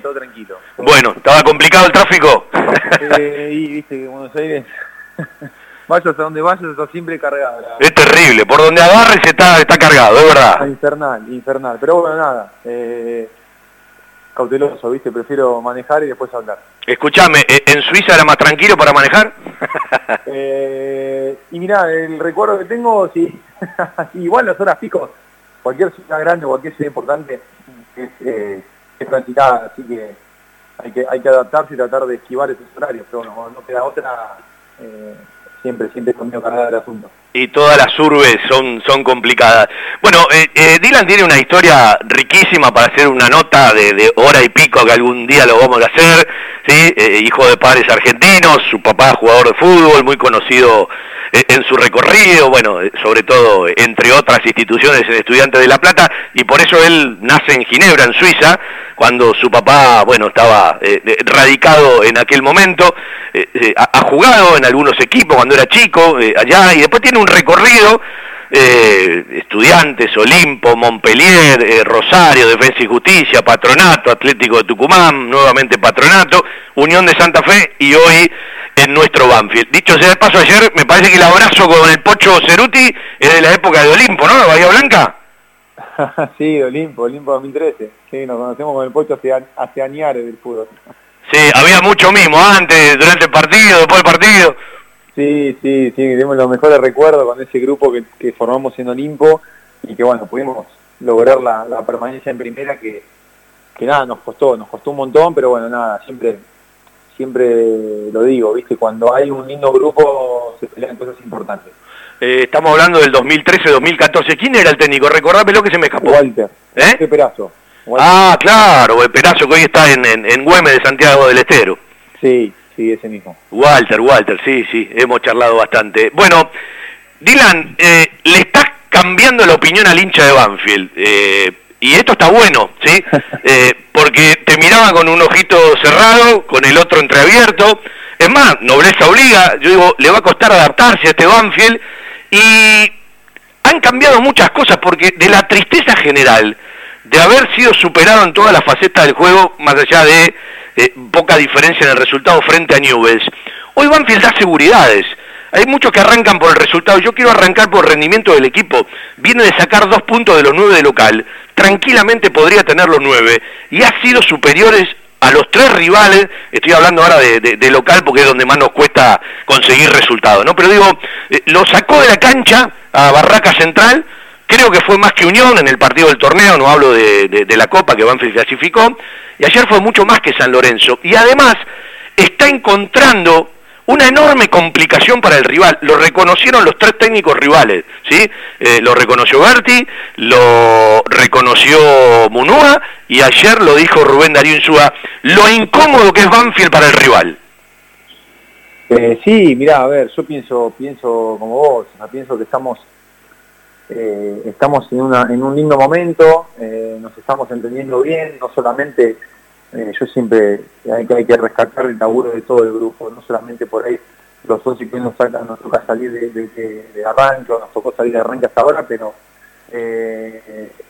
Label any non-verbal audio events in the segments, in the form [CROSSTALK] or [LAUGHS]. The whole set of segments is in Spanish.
todo tranquilo. Bueno, ¿estaba complicado el tráfico? Eh, y viste que Buenos Aires, [LAUGHS] vayas a donde vayas, está siempre cargado. Es terrible, por donde agarres está, está cargado, es verdad. Infernal, infernal. Pero bueno, nada, eh, cauteloso, viste, prefiero manejar y después hablar. Escuchame, ¿e- ¿en Suiza era más tranquilo para manejar? [LAUGHS] Eh, y mirá, el recuerdo que tengo, sí, [LAUGHS] igual las horas pico, cualquier ciudad grande, cualquier ciudad importante es, es transitada, así que hay, que hay que adaptarse y tratar de esquivar esos horarios, pero cuando no queda otra, eh, siempre, siempre conmigo cargada el asunto. y todas las urbes son, son complicadas. Bueno, eh, eh, Dylan tiene una historia riquísima para hacer una nota de, de hora y pico que algún día lo vamos a hacer, ¿sí? Eh, hijo de padres argentinos, su papá jugador de fútbol, muy conocido en su recorrido, bueno, eh, sobre todo entre otras instituciones en Estudiantes de La Plata, y por eso él nace en Ginebra, en Suiza, cuando su papá, bueno, estaba eh, eh, radicado en aquel momento, eh, eh, ha, jugado en algunos equipos cuando era chico, eh, allá, y después tiene un recorrido, eh, estudiantes, Olimpo, Montpellier, eh, Rosario, Defensa y Justicia, Patronato, Atlético de Tucumán, nuevamente Patronato, Unión de Santa Fe y hoy en nuestro Banfield. Dicho sea de paso, ayer me parece que el abrazo con el Pocho Ceruti es de la época de Olimpo, ¿no? De Bahía Blanca. [LAUGHS] sí, Olimpo, Olimpo 2013, sí, nos conocemos con el Pocho hace, hace añares del fútbol. Sí, había mucho mismo antes, durante el partido, después del partido. Sí, sí, sí, tenemos los mejores recuerdos con ese grupo que, que formamos en Olimpo y que bueno, pudimos lograr la, la permanencia en primera que, que nada, nos costó, nos costó un montón, pero bueno, nada, siempre, siempre lo digo, viste, cuando hay un lindo grupo se pelean cosas importantes. Eh, estamos hablando del 2013-2014. ¿Quién era el técnico? Recordámelo que se me escapó. Walter, ¿Eh? qué perazo. Walter. Ah, claro, el Perazo que hoy está en, en, en Güemes de Santiago del Estero. Sí, sí, ese mismo. Walter, Walter, sí, sí, hemos charlado bastante. Bueno, Dylan, eh, le estás cambiando la opinión al hincha de Banfield. eh, y esto está bueno, ¿sí? [LAUGHS] Eh, porque te miraba con un ojito cerrado, con el otro entreabierto. Es más, nobleza obliga, yo digo, le va a costar adaptarse a este Banfield. Y han cambiado muchas cosas, porque de la tristeza general, de haber sido superado en todas las facetas del juego, más allá de eh, poca diferencia en el resultado frente a Newells, hoy Banfield da seguridades. Hay muchos que arrancan por el resultado. Yo quiero arrancar por el rendimiento del equipo. Viene de sacar dos puntos de los nueve de local. Tranquilamente podría tener los nueve. Y ha sido superiores a los tres rivales. Estoy hablando ahora de, local porque es donde más nos cuesta conseguir resultados. ¿no? Pero digo, eh, lo sacó de la cancha a Barraca Central. Creo que fue más que Unión en el partido del torneo, no hablo de, la Copa que Banfield clasificó, y ayer fue mucho más que San Lorenzo. Y además está encontrando una enorme complicación para el rival. Lo reconocieron los tres técnicos rivales, ¿sí? Eh, lo reconoció Berti, lo reconoció Munúa y ayer lo dijo Rubén Darío Insúa, lo incómodo que es Banfield para el rival. Eh, sí, mira, a ver, yo pienso, pienso como vos, pienso que estamos, eh, estamos en, una, en un lindo momento, eh, nos estamos entendiendo bien, no solamente, eh, yo siempre hay que, hay que rescatar el laburo de todo el grupo, no solamente por ahí los socios que nos, sacan, nos toca salir de, arranque, o nos tocó salir de arranque hasta ahora, pero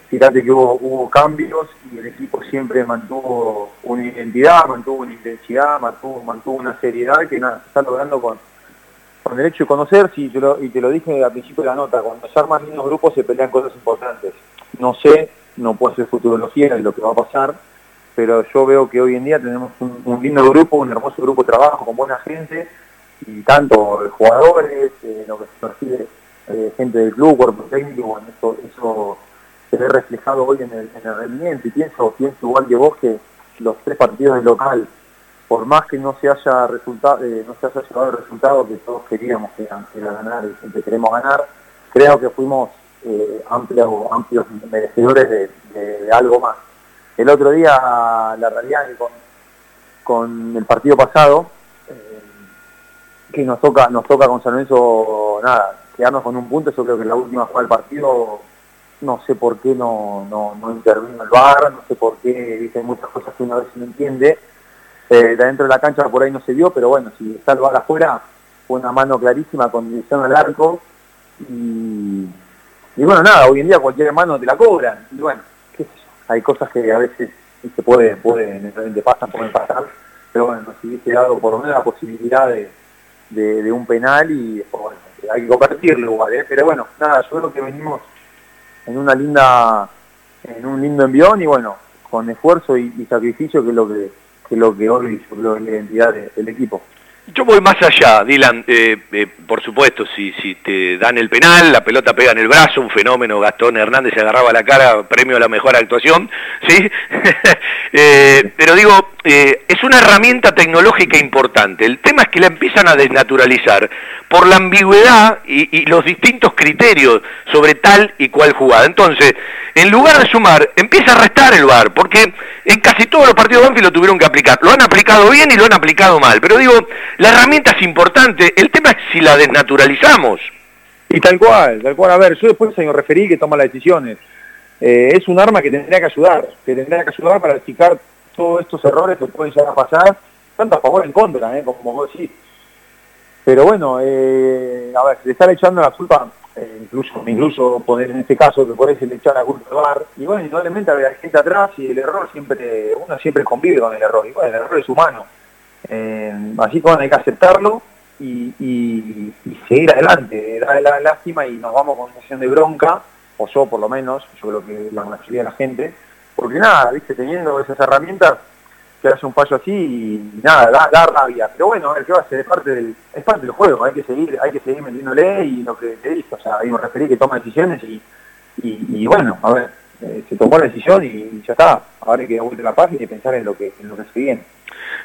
fíjate que hubo, hubo cambios y el equipo siempre mantuvo una identidad, mantuvo una intensidad, mantuvo, mantuvo una seriedad que nada, se está logrando con, con el hecho de conocer, y te, lo, y te lo dije al principio de la nota, cuando se arman lindos grupos se pelean cosas importantes. No sé, no puedo hacer futurología de lo que va a pasar, pero yo veo que hoy en día tenemos un, lindo grupo, un hermoso grupo de trabajo con buena gente, y tanto jugadores, eh, lo que se percibe eh, gente del club, cuerpo técnico, bueno, eso, eso se ve reflejado hoy en el, en rendimiento y pienso, pienso igual que vos que los tres partidos del local, por más que no se haya resultado, eh, no se haya llevado el resultado que todos queríamos que era, ganar y siempre queremos ganar, creo que fuimos eh, amplios, merecedores de, algo más. El otro día, la realidad con, el partido pasado, eh, que nos toca, nos toca con San Lorenzo, nada, quedarnos con un punto, yo creo que la última jugada del partido, no sé por qué no, no, no intervino el VAR, no sé por qué, dicen muchas cosas que una vez no entiende, eh, de adentro de la cancha por ahí no se vio, pero bueno, si está el VAR afuera, fue una mano clarísima con dirección al arco, y, y bueno, nada, hoy en día cualquier mano te la cobran, y bueno, qué sé yo, hay cosas que a veces se puede, puede, necesariamente pasan, pueden pasar, pero bueno, nos hubiese dado por lo menos la posibilidad de, de, un penal y hay que convertirlo igual, ¿eh? pero bueno, nada, yo creo que venimos en una linda, en un lindo envión y bueno, con esfuerzo y, sacrificio que es lo que, que es lo que hoy yo creo es la identidad del equipo. Yo voy más allá, Dylan. Eh, eh, por supuesto, si, si te dan el penal, la pelota pega en el brazo, un fenómeno, Gastón Hernández se agarraba la cara, premio a la mejor actuación, ¿sí? [LAUGHS] Eh, pero digo, es una herramienta tecnológica importante. El tema es que la empiezan a desnaturalizar por la ambigüedad y, y los distintos criterios sobre tal y cual jugada. Entonces, en lugar de sumar, empieza a restar el VAR, porque en casi todos los partidos de Banfield lo tuvieron que aplicar. Lo han aplicado bien y lo han aplicado mal. Pero digo, la herramienta es importante, el tema es si la desnaturalizamos. Y tal cual, tal cual. A ver, yo después señor referí que toma las decisiones. Eh, es un arma que tendría que ayudar, que tendría que ayudar para explicar todos estos errores que pueden llegar a pasar, tanto a favor en contra, eh, como vos decís. Pero bueno, eh, a ver, le están echando la culpa, incluso, incluso poner en este caso que por eso le echar la culpa al bar, y bueno, indudablemente hay gente atrás y el error siempre, uno siempre convive con el error, y bueno, el error es humano eh, así que hay que aceptarlo y, seguir adelante. Da la lástima y nos vamos con una sesión de bronca, o yo por lo menos, yo creo que la mayoría de la gente, porque nada, viste, teniendo esas herramientas, que hace un fallo así y nada, da, rabia. Pero bueno, el que va a ser es parte del, es parte del juego, hay que seguir, hay que seguir metiéndole y lo que te dije, o sea, ahí me referí que toma decisiones y, bueno, a ver, eh, se tomó la decisión y ya está. Ahora hay que dar la página y pensar en lo que, en lo que se.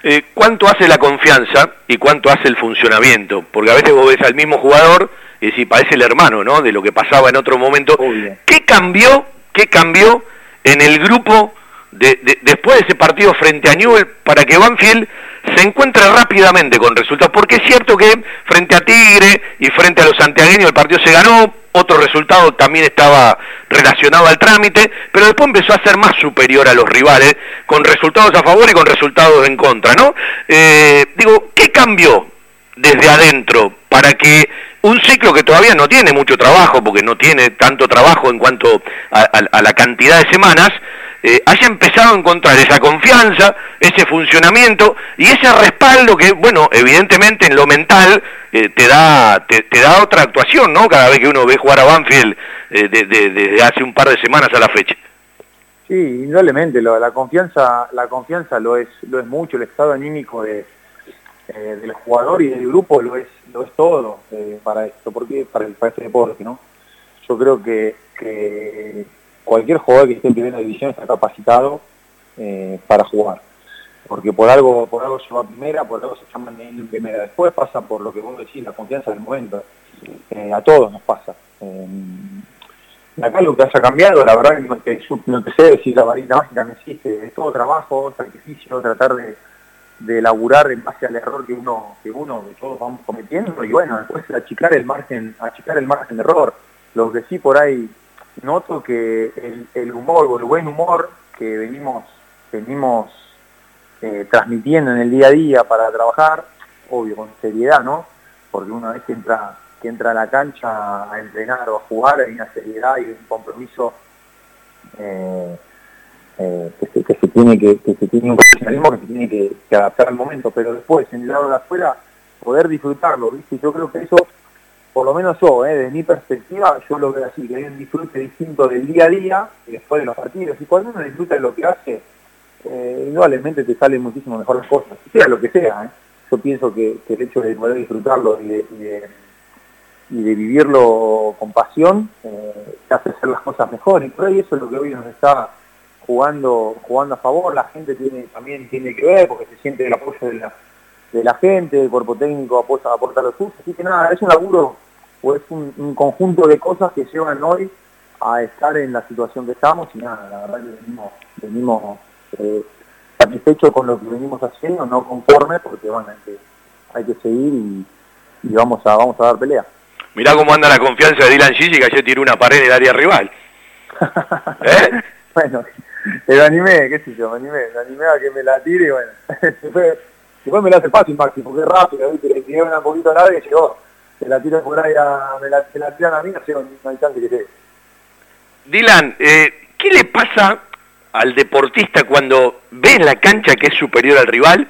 Eh, ¿cuánto hace la confianza y cuánto hace el funcionamiento? Porque a veces vos ves al mismo jugador y decís, parece el hermano, ¿no? De lo que pasaba en otro momento. ¿Qué cambió, qué cambió en el grupo de, después de ese partido frente a Newell para que Banfield se encuentre rápidamente con resultados? Porque es cierto que frente a Tigre y frente a los santiagueños el partido se ganó, otro resultado también estaba relacionado al trámite, pero después empezó a ser más superior a los rivales, con resultados a favor y con resultados en contra, ¿no? Eh, digo, ¿qué cambió desde adentro para que un ciclo que todavía no tiene mucho trabajo, porque no tiene tanto trabajo en cuanto a la cantidad de semanas, eh, haya empezado a encontrar esa confianza, ese funcionamiento y ese respaldo que, bueno, evidentemente en lo mental eh, te, da, te, da otra actuación, ¿no? Cada vez que uno ve jugar a Banfield eh, desde hace un par de semanas a la fecha. Sí, indudablemente, la confianza, la confianza lo es, lo es mucho, el estado anímico de, del jugador y del grupo lo es, lo es todo para esto, porque para, el, para este deporte, ¿no? Yo creo que, que cualquier jugador que esté en primera división está capacitado eh, para jugar. Porque por algo, por algo se va a primera, por algo se llaman en primera. Después pasa por lo que vos decís, la confianza del momento. Eh, a todos nos pasa. Eh, acá lo que haya cambiado, la verdad que no, no te sé decir la varita mágica no existe, es todo trabajo, sacrificio, tratar de, de laburar en base al error que uno, que uno, que todos vamos cometiendo, y bueno, después achicar el margen, achicar el margen de error. Lo que sí por ahí noto que el, humor o el buen humor que venimos, venimos eh, transmitiendo en el día a día para trabajar, obvio, con seriedad, ¿no? Porque una vez que entra, que entra a la cancha a entrenar o a jugar hay una seriedad y un compromiso eh, eh, que, se, tiene que, se tiene un profesionalismo que se tiene que, adaptar al momento, pero después en el lado de afuera poder disfrutarlo, ¿viste? Yo creo que eso por lo menos yo, eh, desde mi perspectiva, yo lo veo así, que hay un disfrute distinto del día a día y después de los partidos. Y cuando uno disfruta de lo que hace, eh, indudablemente te salen muchísimo mejor las cosas, sea lo que sea. Eh. Yo pienso que, el hecho de poder disfrutarlo y de, vivirlo con pasión eh, te hace hacer las cosas mejor. Y por ahí eso es lo que hoy nos está jugando jugando a favor. La gente también tiene que ver porque se siente el apoyo de la, de la gente, el cuerpo técnico aporta, aporta los suyos. Así que nada, es un laburo o es un, conjunto de cosas que llevan hoy a estar en la situación que estamos y nada, la verdad que venimos, venimos eh, satisfechos con lo que venimos haciendo, no conforme porque bueno, hay que, seguir y, vamos a vamos a dar pelea. Mirá cómo anda la confianza de Dylan Gigi que ayer tiró una pared en el área rival. [LAUGHS] ¿Eh? bueno, me animé, qué sé yo, me animé, me animé a que me la tire y bueno, [LAUGHS] después me la hace fácil Maxi, porque es rápido, ¿viste? le tiré una poquito larga y llegó se Dylan, eh, ¿qué le pasa al deportista cuando ve en la cancha que es superior al rival?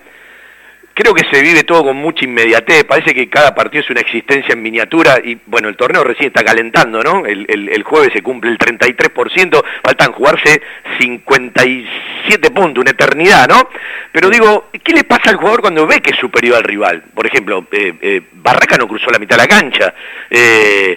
Creo que se vive todo con mucha inmediatez, parece que cada partido es una existencia en miniatura y bueno, el torneo recién está calentando, ¿no? El, el, jueves se cumple el 33%, faltan jugarse 57 puntos, una eternidad, ¿no? Pero digo, ¿qué le pasa al jugador cuando ve que es superior al rival? Por ejemplo, eh, eh, Barraca no cruzó la mitad de la cancha, eh,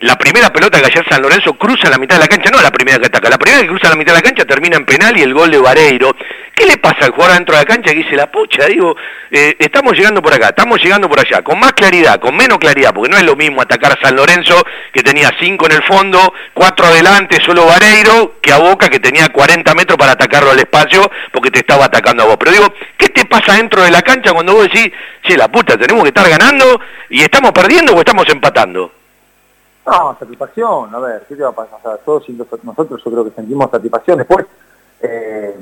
la primera pelota que ayer San Lorenzo cruza la mitad de la cancha, no la primera que ataca, la primera que cruza la mitad de la cancha termina en penal y el gol de Vareiro. ¿Qué le pasa al jugador dentro de la cancha que dice la pucha? Digo, eh, estamos llegando por acá, estamos llegando por allá, con más claridad, con menos claridad, porque no es lo mismo atacar a San Lorenzo, que tenía cinco en el fondo, cuatro adelante, solo Vareiro, que a Boca, que tenía 40 metros para atacarlo al espacio, porque te estaba atacando a vos. Pero digo, ¿qué te pasa dentro de la cancha cuando vos decís, che, la puta, tenemos que estar ganando y estamos perdiendo o estamos empatando? No, satisfacción, a ver, ¿qué te va a pasar? todos nosotros yo creo que sentimos satisfacción. Después, eh,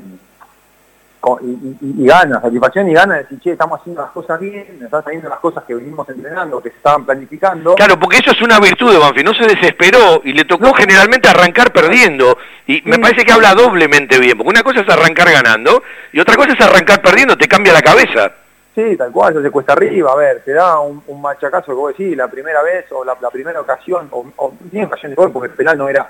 y, ganas, satisfacción y ganas de decir, che, estamos haciendo las cosas bien, están saliendo las cosas que venimos entrenando, que se estaban planificando. Claro, porque eso es una virtud de Banfield, no se desesperó y le tocó generalmente arrancar perdiendo. Y me parece que habla doblemente bien, porque una cosa es arrancar ganando y otra cosa es arrancar perdiendo, te cambia la cabeza. Sí, tal cual, eso se cuesta arriba, a ver, te da un, machacazo que vos decís, la primera vez o la, primera ocasión, o, o ni ocasión de gol, porque el penal no era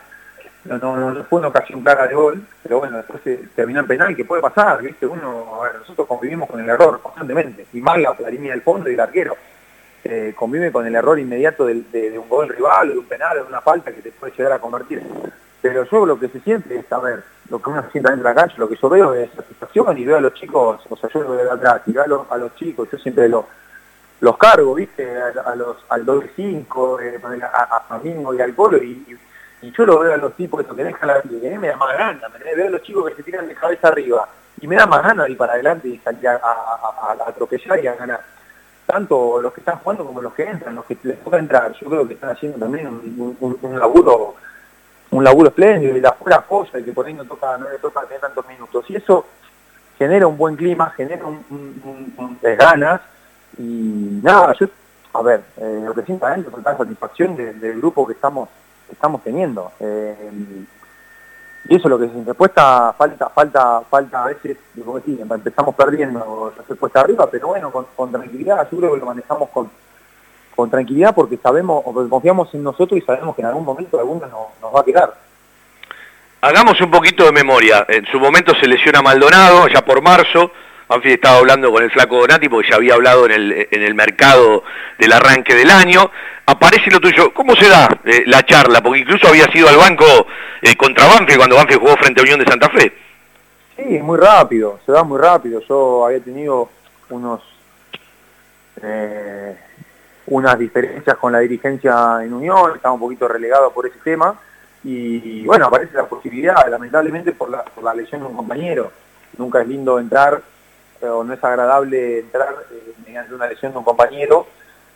no, no, no, fue una ocasión clara de gol, pero bueno, después se terminó en penal, que puede pasar, ¿viste? Uno, a ver, nosotros convivimos con el error constantemente, y más la, línea del fondo y el arquero. Eh, convive con el error inmediato de, un gol rival, o de un penal, o de una falta que te puede llegar a convertir. Pero yo lo que se siente es, a ver, lo que uno siente dentro de la cancha, lo que yo veo es satisfacción y veo a los chicos, o sea, yo lo veo de atrás, y veo a los, chicos, yo siempre los, los cargo, ¿viste? A, los, al doble 5, eh, a, a, y al Polo, y y yo lo veo a los tipos que dejan la vida, me da más ganas, me veo a los chicos que se tiran de cabeza arriba, y me da más ganas de ir para adelante y salir a, atropellar y a ganar. Tanto los que están jugando como los que entran, los que les toca entrar, yo creo que están haciendo también un, laburo un laburo espléndido y la fuera cosa y que por ahí no toca no le toca tener tantos minutos. Y eso genera un buen clima genera un, ganas y nada yo a ver eh, lo que siento es la satisfacción del grupo que estamos estamos teniendo. Eh, y eso es lo que se respuesta falta, falta, falta a veces, como decir, empezamos perdiendo la respuesta arriba, pero bueno, con, tranquilidad, yo creo que lo manejamos con, con tranquilidad porque sabemos, o confiamos en nosotros y sabemos que en algún momento alguno nos, nos va a quedar. Hagamos un poquito de memoria. En su momento se lesiona Maldonado, ya por marzo, Banfield estaba hablando con el flaco Donati porque ya había hablado en el, en el mercado del arranque del año. Aparece lo tuyo. ¿Cómo se da eh, la charla? Porque incluso había sido al banco eh, contra Banfield cuando Banfield jugó frente a Unión de Santa Fe. Sí, muy rápido, se da muy rápido. Yo había tenido unos eh, unas diferencias con la dirigencia en Unión, estaba un poquito relegado por ese tema. Y bueno, aparece la posibilidad, lamentablemente por la, por la lesión de un compañero. Nunca es lindo entrar o no es agradable entrar eh, mediante una lesión de un compañero.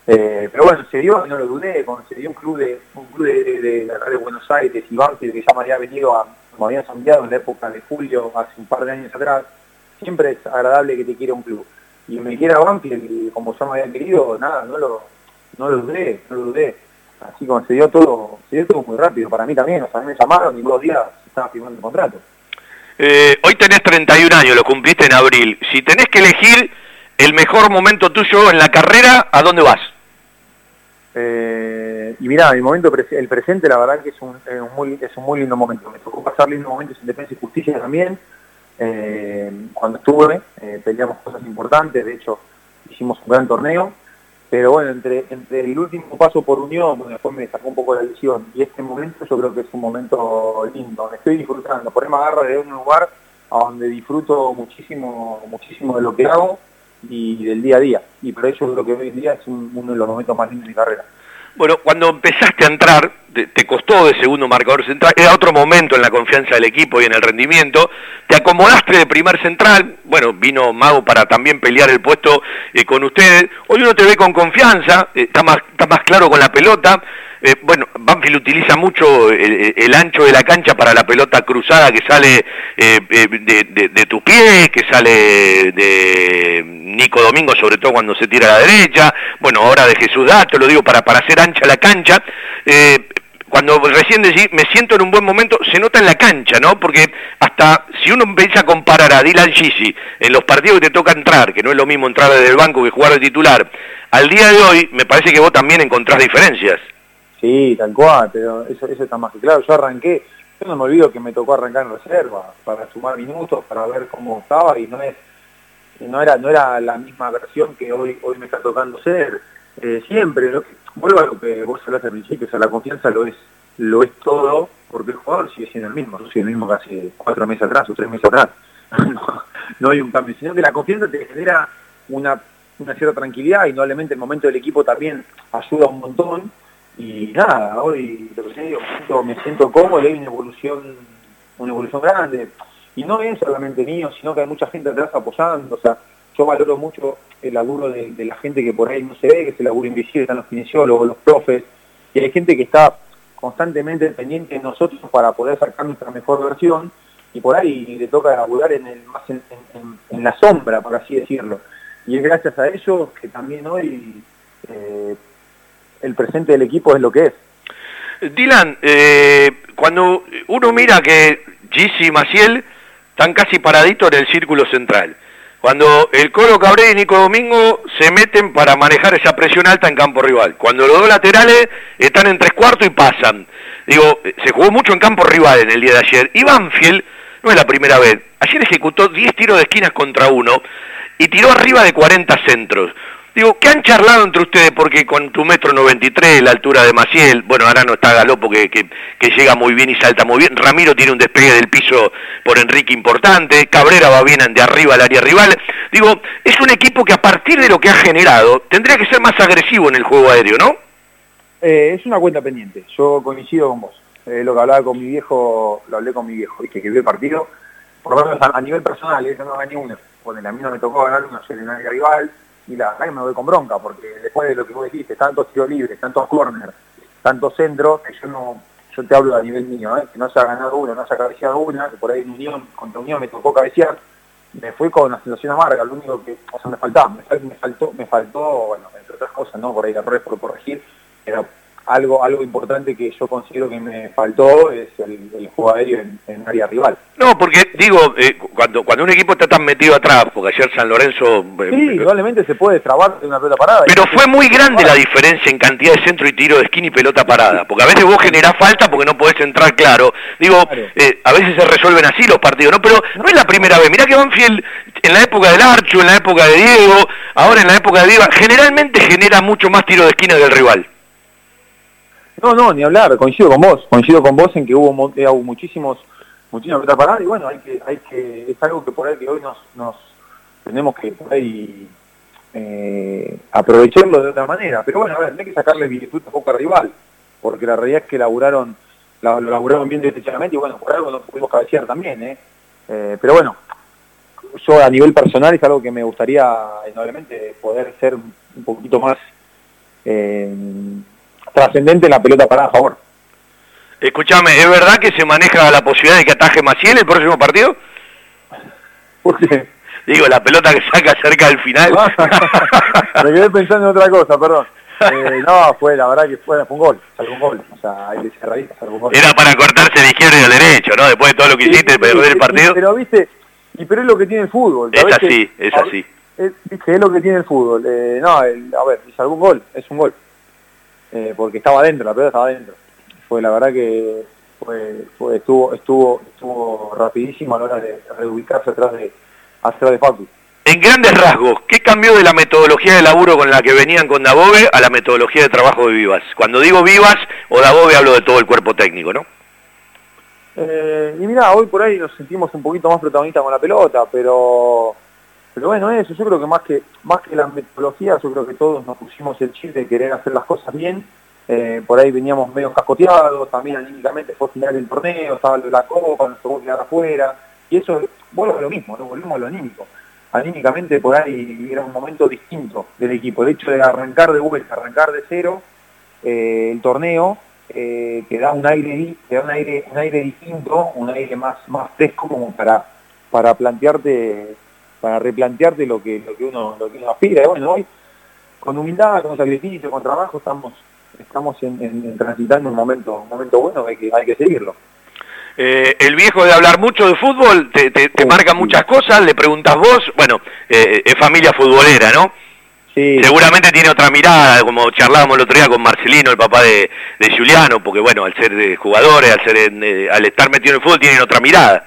Eh, pero bueno, se dio, no lo dudé, cuando se dio un club de, un club de, la de Buenos Aires y Banfield que ya me había venido a, como había sondeado en la época de julio, hace un par de años atrás, siempre es agradable que te quiera un club. Y me quiera Banfield, como ya me había querido, nada, no lo, no lo dudé, no lo dudé. Así como se todo, se dio todo muy rápido, para mí también, o sea, me llamaron y dos días estaba firmando el contrato. Eh, hoy tenés 31 años, lo cumpliste en abril. Si tenés que elegir el mejor momento tuyo en la carrera, ¿a dónde vas? Eh, y mira, el momento el presente la verdad que es un, muy, es un muy lindo momento. Me tocó pasar lindos momentos en Defensa y Justicia también. Eh, cuando estuve, peleamos cosas importantes, de hecho hicimos un gran torneo. Pero bueno, entre, entre el último paso por Unión, después me sacó un poco la lesión, y este momento yo creo que es un momento lindo, donde estoy disfrutando. Por ahí me agarro de un lugar a donde disfruto muchísimo, muchísimo de lo que hago y del día a día. Y por eso creo que hoy en día es uno de los momentos más lindos de mi carrera. Bueno, cuando empezaste a entrar, te, costó de segundo marcador central, era otro momento en la confianza del equipo y en el rendimiento, te acomodaste de primer central, bueno, vino Mago para también pelear el puesto eh, con ustedes, hoy uno te ve con confianza, eh, está, más, está más claro con la pelota, eh, bueno, Banfield utiliza mucho el, ancho de la cancha para la pelota cruzada que sale eh, eh, de, tu pie, que sale de Nico Domingo, sobre todo cuando se tira a la derecha, bueno, ahora de Jesús Dato, lo digo para, para hacer ancha la cancha cuando recién decís, me siento en un buen momento, se nota en la cancha, ¿no? Porque hasta si uno empieza a comparar a Dylan Gisi en los partidos que te toca entrar, que no es lo mismo entrar desde el banco que jugar de titular, al día de hoy me parece que vos también encontrás diferencias. Sí, tal cual, pero eso, eso está más que claro. Yo arranqué, yo no me olvido que me tocó arrancar en reserva para sumar minutos, para ver cómo estaba y no es no era no era la misma versión que hoy hoy me está tocando ser. Eh, siempre, vuelvo a lo que vos hablaste al principio, o sea, la confianza lo es lo es todo, porque el jugador sigue siendo el mismo, yo el mismo que hace cuatro meses atrás o tres meses atrás. [LAUGHS] no, hay un cambio, sino que la confianza te genera una, una cierta tranquilidad, y indudablemente el momento del equipo también ayuda un montón, y nada, hoy lo que digo, me siento cómodo, hay una evolución, una evolución grande. Y no es solamente mío, sino que hay mucha gente atrás apoyando. O sea, yo valoro mucho el laburo de, la gente que por ahí no se ve, que es el laburo invisible, están los kinesiólogos, los profes, y hay gente que está constantemente pendiente de nosotros para poder sacar nuestra mejor versión, y por ahí le toca laburar en, la sombra, por así decirlo. Y es gracias a ellos que también hoy eh, el presente del equipo es lo que es. Dylan, eh, cuando uno mira que Gisi y Maciel están casi paraditos en el círculo central, cuando el Colo Cabré y Nico Domingo se meten para manejar esa presión alta en campo rival, cuando los dos laterales están en tres cuartos y pasan, digo, se jugó mucho en campo rival en el día de ayer, y Banfield no es la primera vez, ayer ejecutó 10 tiros de esquinas contra uno y tiró arriba de 40 centros. Digo, ¿qué han charlado entre ustedes? Porque con tu metro 93, la altura de Maciel, bueno, ahora no está Galopo que, que, llega muy bien y salta muy bien. Ramiro tiene un despegue del piso por Enrique importante. Cabrera va bien de arriba al área rival. Digo, es un equipo que a partir de lo que ha generado tendría que ser más agresivo en el juego aéreo, ¿no? Eh, es una cuenta pendiente. Yo coincido con vos. Eh, lo que hablaba con mi viejo, lo hablé con mi viejo, y que vio el partido. Por lo menos a, nivel personal, eh, yo no gané una. Bueno, a mí no me tocó ganar una en el rival y la verdad que me voy con bronca, porque después de lo que vos dijiste, tantos tiros libres, tantos corners, tantos centros, que yo no, yo te hablo a nivel mío, ¿eh? que no se ha ganado uno, no se ha cabeceado una, que por ahí en Unión, contra Unión me tocó cabecear, me fui con una sensación amarga, lo único que, me faltaba, me, faltó, me faltó, bueno, entre otras cosas, ¿no? Por ahí errores por corregir, algo, algo importante que yo considero que me faltó es el, juego aéreo en, área rival. No, porque digo, eh, cuando, cuando un equipo está tan metido atrás, porque ayer San Lorenzo... Eh, sí, probablemente se puede trabar de una pelota parada. Pero fue muy grande la diferencia en cantidad de centro y tiro de esquina y pelota parada, porque a veces vos generás falta porque no podés entrar claro. Digo, eh, a veces se resuelven así los partidos, ¿no? Pero no es la primera vez. Mirá que Banfield en la época del Archo, en la época de Diego, ahora en la época de Diva, generalmente genera mucho más tiro de esquina del rival. No, no, ni hablar, coincido con vos, coincido con vos en que hubo, eh, hubo muchísimos, muchísimas paradas y bueno, hay que, hay que, es algo que por ahí que hoy nos, nos tenemos que por ahí eh, aprovecharlo de otra manera. Pero bueno, a ver, no hay que sacarle virtud tampoco al rival, porque la realidad es que laburaron, lo laburaron bien derechamente y bueno, por algo nos pudimos cabecear también, ¿eh? ¿eh? Pero bueno, yo a nivel personal es algo que me gustaría enormemente poder ser un poquito más trascendente en la pelota para a favor. Escúchame, ¿es verdad que se maneja la posibilidad de que ataje Maciel el próximo partido? ¿Por qué? Digo, la pelota que saca cerca del final. [LAUGHS] Me quedé pensando en otra cosa, perdón. Eh, no, fue, la verdad que fue, fue un gol, un gol. O sea, hay que un gol. Era para cortarse de izquierda y de derecho, ¿no? Después de todo lo que hiciste, sí, perder el partido. Pero, viste, y pero es lo que tiene el fútbol. Es así, es así. Es, es, lo que tiene el fútbol. Eh, no, el, a ver, salvo un gol, es un gol. Eh, porque estaba adentro, la pelota estaba adentro. Fue la verdad que fue, fue, estuvo, estuvo, estuvo rapidísimo a la hora de reubicarse atrás de, atrás de Facu. En grandes rasgos, ¿qué cambió de la metodología de laburo con la que venían con Dabove a la metodología de trabajo de Vivas? Cuando digo Vivas o Dabove hablo de todo el cuerpo técnico, ¿no? Eh, y mira, hoy por ahí nos sentimos un poquito más protagonistas con la pelota, pero pero bueno, eso, yo creo que más que más que la metodología, yo creo que todos nos pusimos el chip de querer hacer las cosas bien. Eh, por ahí veníamos medio cascoteados, también anímicamente fue final del torneo, estaba la copa, nos tocó quedar afuera. Y eso, vuelvo a lo mismo, ¿no? volvemos a lo anímico. Anímicamente por ahí era un momento distinto del equipo. El hecho de arrancar de vuelta, arrancar de cero eh, el torneo, eh, que da un aire, da un aire, un aire distinto, un aire más, más fresco como para, para plantearte para replantearte lo que, lo que uno, lo que uno aspira. Y bueno, hoy con humildad, con sacrificio, con trabajo, estamos, estamos en, transitando un momento, un momento bueno, hay que, hay que seguirlo. Eh, el viejo de hablar mucho de fútbol, te, marca muchas cosas, le preguntas vos, bueno, eh, es familia futbolera, ¿no? Sí. Seguramente tiene otra mirada, como charlábamos el otro día con Marcelino, el papá de, de Juliano, porque bueno, al ser de jugadores, al ser eh, al estar metido en el fútbol, tienen otra mirada.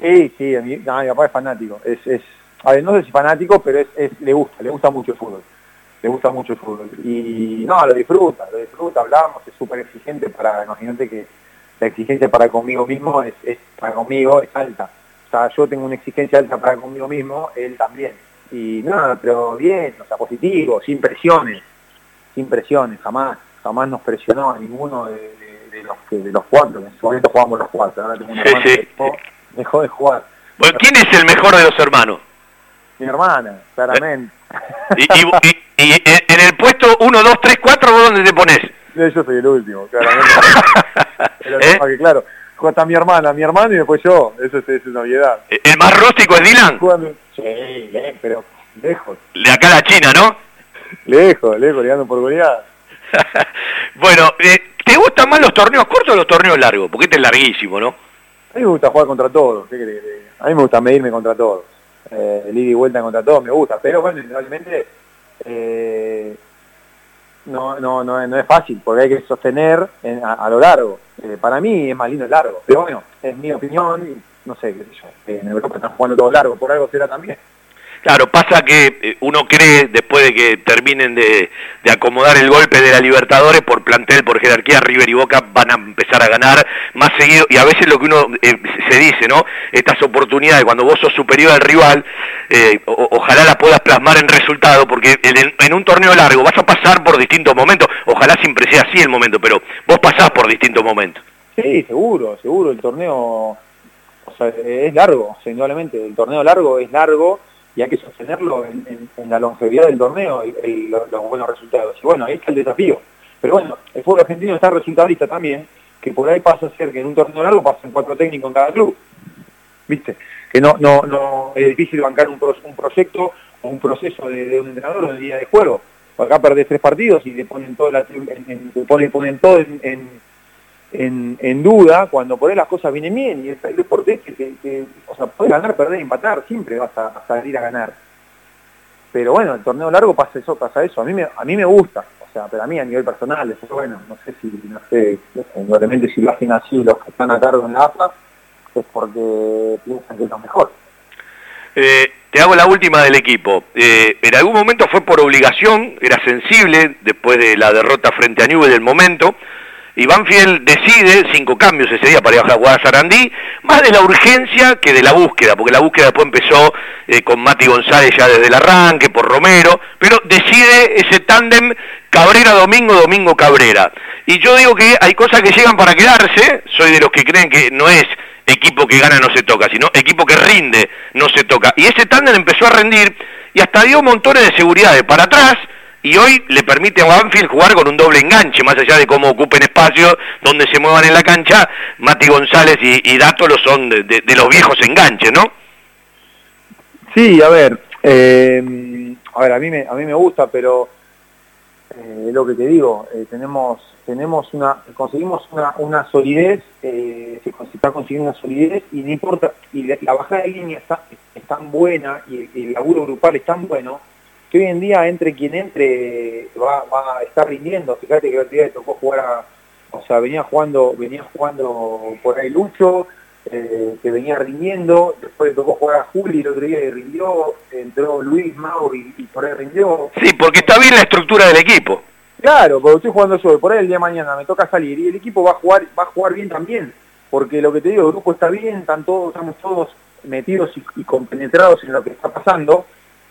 Sí, sí, mi, papá es fanático, es, es, a ver, no sé si fanático, pero es, le gusta, le gusta mucho el fútbol, le gusta mucho el fútbol. Y no, lo disfruta, lo disfruta, hablamos, es súper exigente para, imagínate que la exigencia para conmigo mismo es, para conmigo es alta. O sea, yo tengo una exigencia alta para conmigo mismo, él también. Y nada, pero bien, o sea, positivo, sin presiones, sin presiones, jamás, jamás nos presionó a ninguno de, los que de los cuatro, en ese momento jugamos los cuatro, ahora tengo una hermana que dejó, de jugar. Bueno, ¿quién es el mejor de los hermanos? Mi hermana, claramente. ¿Y, y, en el puesto 1, 2, 3, 4, vos dónde te pones? Yo soy el último, claramente. [LAUGHS] ¿Eh? que, claro, está mi hermana, mi hermano y después yo. Eso es, una obviedad. ¿El más rústico es Dylan? Sí, pero lejos. De acá a la China, ¿no? Lejos, lejos, ligando por goleada. [LAUGHS] bueno, eh, ¿te gustan más los torneos cortos o los torneos largos? Porque este es larguísimo, ¿no? A mí me gusta jugar contra todos. A mí me gusta medirme contra todos. Eh, el ida y vuelta contra todos me gusta. Pero bueno, realmente eh, no, no, no, no es fácil, porque hay que sostener a, lo largo. Eh, para mí es más lindo el largo, pero bueno, es mi opinión, no sé, qué sé yo, en Europa están jugando todo largo, por algo será también. Claro, pasa que eh, uno cree, después de que terminen de, acomodar el golpe de la Libertadores, por plantel, por jerarquía, River y Boca van a empezar a ganar más seguido, y a veces lo que uno eh, se dice, ¿no? Estas oportunidades, cuando vos sos superior al rival, eh, ojalá la puedas plasmar en resultado, porque en, un torneo largo vas a pasar por distintos momentos, ojalá siempre sea así el momento, pero vos pasás por distintos momentos. Sí, seguro, seguro, el torneo es largo, indudablemente, el torneo largo es largo, y hay que sostenerlo en, la longevidad del torneo y, los, buenos resultados. Y bueno, ahí está el desafío. Pero bueno, el fútbol argentino está resultadista también, que por ahí pasa a ser que en un torneo largo pasen cuatro técnicos en cada club. ¿Viste? Que no, no, no es difícil bancar un, un proyecto o un proceso de, un entrenador en el día de juego. Acá perdés tres partidos y le ponen todo, la, en, ponen, ponen todo en en, duda cuando por ahí las cosas vienen bien y el, deporte es que, o sea, puedes ganar, perder, empatar, siempre vas a, salir a ganar. Pero bueno, el torneo largo pasa eso, pasa eso. A mí me, a mí me gusta, o sea, pero a mí a nivel personal, eso bueno, no sé si, no sé, probablemente si lo hacen así los que están a cargo en la AFA, es porque piensan que es lo mejor. Eh, te hago la última del equipo. Eh, en algún momento fue por obligación, era sensible después de la derrota frente a Newell del momento, y Banfield decide cinco cambios ese día para ir a jugar a Sarandí, más de la urgencia que de la búsqueda, porque la búsqueda después empezó eh, con Mati González ya desde el arranque, por Romero, pero decide ese tándem Cabrera-Domingo, Domingo-Cabrera. Y yo digo que hay cosas que llegan para quedarse, soy de los que creen que no es equipo que gana no se toca, sino equipo que rinde no se toca. Y ese tándem empezó a rendir y hasta dio montones de seguridades para atrás, y hoy le permite a Banfield jugar con un doble enganche, más allá de cómo ocupen espacio, donde se muevan en la cancha, Mati González y, y Dato lo son de, los viejos enganches, ¿no? Sí, a ver, eh, a ver, a mí me, a mí me gusta, pero eh, lo que te digo, eh, tenemos tenemos una conseguimos una, una solidez, se está consiguiendo una solidez y no importa, y la, bajada de línea está, es tan buena y el laburo grupal es tan bueno que hoy en día entre quien entre va, a estar rindiendo. Fíjate que el día le tocó jugar a, o sea, venía jugando, venía jugando por ahí Lucho, eh, que venía rindiendo, después le tocó jugar a Juli el otro día y rindió, entró Luis Mau y, por ahí rindió. Sí, porque está bien la estructura del equipo. Claro, porque estoy jugando yo, por ahí el día de mañana me toca salir y el equipo va a jugar, va a jugar bien también, porque lo que te digo, el grupo está bien, están todos, estamos todos metidos y compenetrados en lo que está pasando,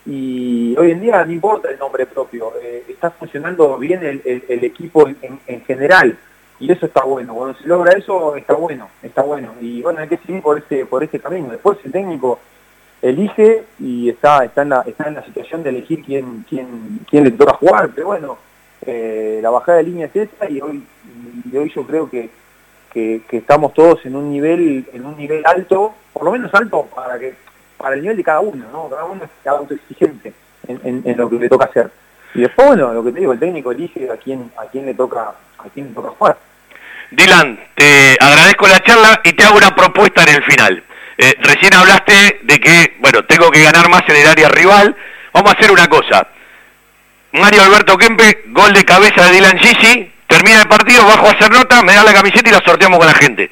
y hoy en día no importa el nombre propio, eh, está funcionando bien el, equipo en, general y eso está bueno. Cuando se logra eso está bueno, está bueno. Y bueno, hay que seguir por ese, por ese camino. Después el técnico elige y está, está, en, la, está en la situación de elegir quién, quién, quién le toca jugar, pero bueno, eh, la bajada de línea es esa y hoy, y hoy yo creo que, que, que, estamos todos en un nivel, en un nivel alto, por lo menos alto para que para el nivel de cada uno, ¿no? Cada uno es autoexigente en, en, lo que le toca hacer. Y después, bueno, lo que te digo, el técnico elige a quién, a quién le toca, a quién le toca jugar. Dylan, te agradezco la charla y te hago una propuesta en el final. Eh, recién hablaste de que, bueno, tengo que ganar más en el área rival. Vamos a hacer una cosa. Mario Alberto Kempe, gol de cabeza de Dylan Gisi, termina el partido, bajo a hacer nota, me da la camiseta y la sorteamos con la gente.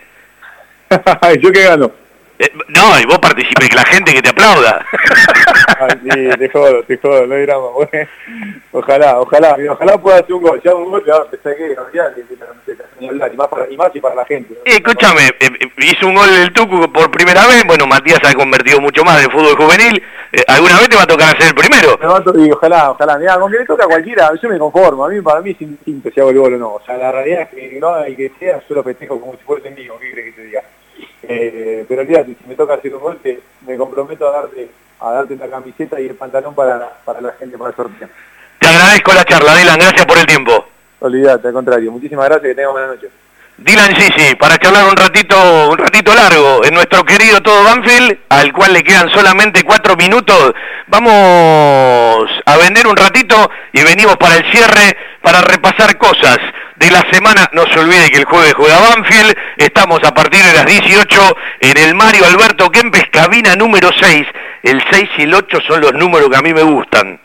[LAUGHS] ¿Yo qué gano? Eh, no, y vos participes, que la gente que te aplauda. Ay, sí, te jodo, te jodo, no hay drama. Bueno, ojalá, ojalá, ojalá pueda hacer un gol. Ya un gol te va a empezar que ni hablar, y más, para, y más y para la gente. Eh, escúchame, eh, hizo un gol el Tucu por primera vez, bueno, Matías ha convertido mucho más de fútbol juvenil, ¿alguna vez te va a tocar hacer el primero? Me va a y ojalá, ojalá, mira, con que le toca a cualquiera, yo me conformo, a mí para mí es instinto si hago el gol o no, o sea, la realidad es que no hay que sea, yo lo festejo como si fuese mío, ¿qué crees que te diga? Eh, pero olvídate, si me toca hacer un gol, me comprometo a darte a darte la camiseta y el pantalón para, para la gente, para el sorteo. Te agradezco la charla, Dylan, gracias por el tiempo. Olvídate, al contrario. Muchísimas gracias, que tengas buena noche. Dylan Sisi, para charlar un ratito, un ratito largo en nuestro querido todo Banfield, al cual le quedan solamente cuatro minutos. Vamos a vender un ratito y venimos para el cierre para repasar cosas de la semana. No se olvide que el jueves juega Banfield. Estamos a partir de las 18 en el Mario Alberto Kempes, cabina número 6. El 6 y el 8 son los números que a mí me gustan.